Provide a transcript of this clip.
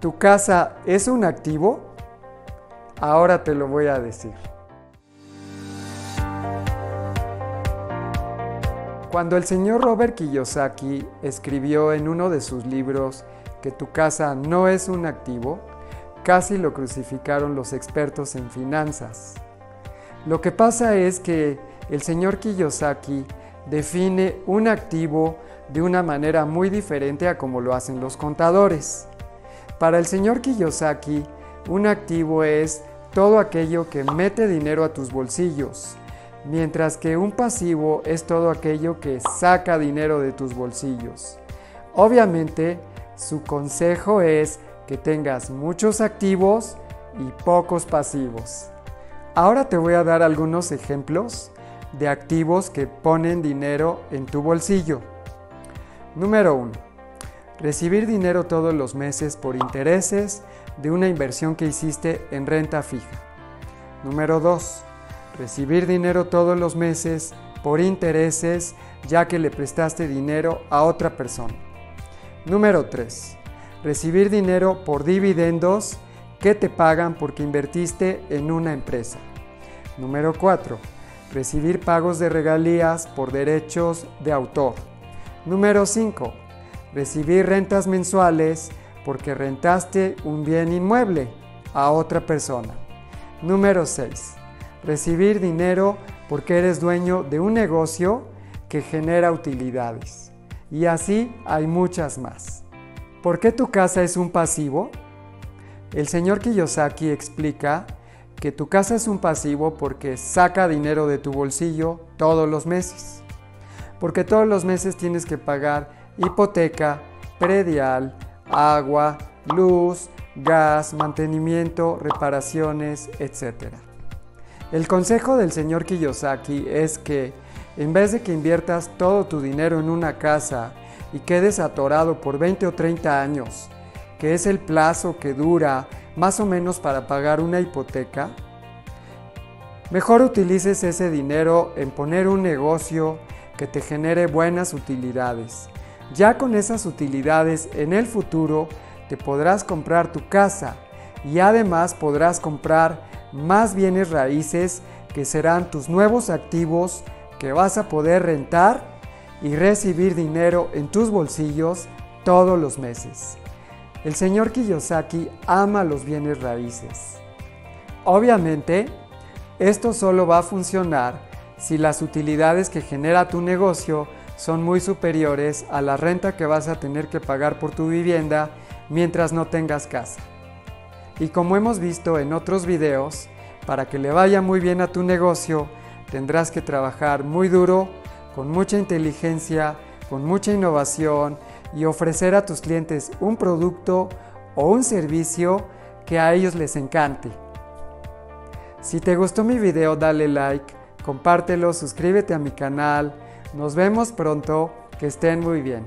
¿Tu casa es un activo? Ahora te lo voy a decir. Cuando el señor Robert Kiyosaki escribió en uno de sus libros que tu casa no es un activo, casi lo crucificaron los expertos en finanzas. Lo que pasa es que el señor Kiyosaki define un activo de una manera muy diferente a como lo hacen los contadores. Para el señor Kiyosaki, un activo es todo aquello que mete dinero a tus bolsillos, mientras que un pasivo es todo aquello que saca dinero de tus bolsillos. Obviamente, su consejo es que tengas muchos activos y pocos pasivos. Ahora te voy a dar algunos ejemplos de activos que ponen dinero en tu bolsillo. Número 1 recibir dinero todos los meses por intereses de una inversión que hiciste en renta fija. Número 2. Recibir dinero todos los meses por intereses ya que le prestaste dinero a otra persona. Número 3. Recibir dinero por dividendos que te pagan porque invertiste en una empresa. Número 4. Recibir pagos de regalías por derechos de autor. Número 5 recibir rentas mensuales porque rentaste un bien inmueble a otra persona. Número 6. Recibir dinero porque eres dueño de un negocio que genera utilidades. Y así hay muchas más. ¿Por qué tu casa es un pasivo? El señor Kiyosaki explica que tu casa es un pasivo porque saca dinero de tu bolsillo todos los meses. Porque todos los meses tienes que pagar hipoteca, predial, agua, luz, gas, mantenimiento, reparaciones, etc. El consejo del señor Kiyosaki es que en vez de que inviertas todo tu dinero en una casa y quedes atorado por 20 o 30 años, que es el plazo que dura más o menos para pagar una hipoteca, mejor utilices ese dinero en poner un negocio que te genere buenas utilidades ya con esas utilidades en el futuro te podrás comprar tu casa y además podrás comprar más bienes raíces que serán tus nuevos activos que vas a poder rentar y recibir dinero en tus bolsillos todos los meses. El señor Kiyosaki ama los bienes raíces. Obviamente, esto solo va a funcionar si las utilidades que genera tu negocio son muy superiores a la renta que vas a tener que pagar por tu vivienda mientras no tengas casa. Y como hemos visto en otros videos, para que le vaya muy bien a tu negocio, tendrás que trabajar muy duro, con mucha inteligencia, con mucha innovación y ofrecer a tus clientes un producto o un servicio que a ellos les encante. Si te gustó mi video, dale like, compártelo, suscríbete a mi canal, nos vemos pronto, que estén muy bien.